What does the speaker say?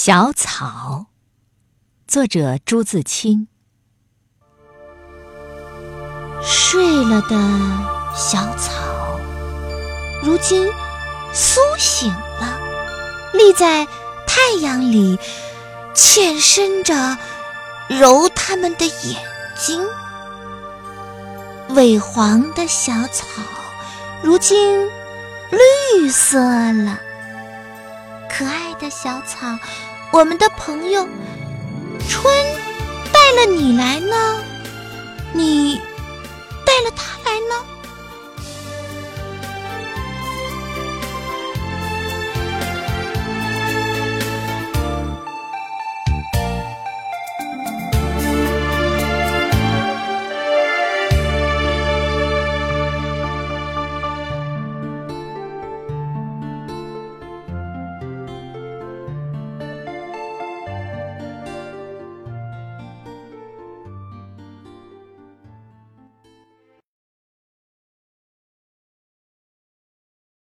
小草，作者朱自清。睡了的小草，如今苏醒了，立在太阳里，欠身着揉它们的眼睛。萎黄的小草，如今绿色了。可爱的小草，我们的朋友，春带了你来呢，你带了它。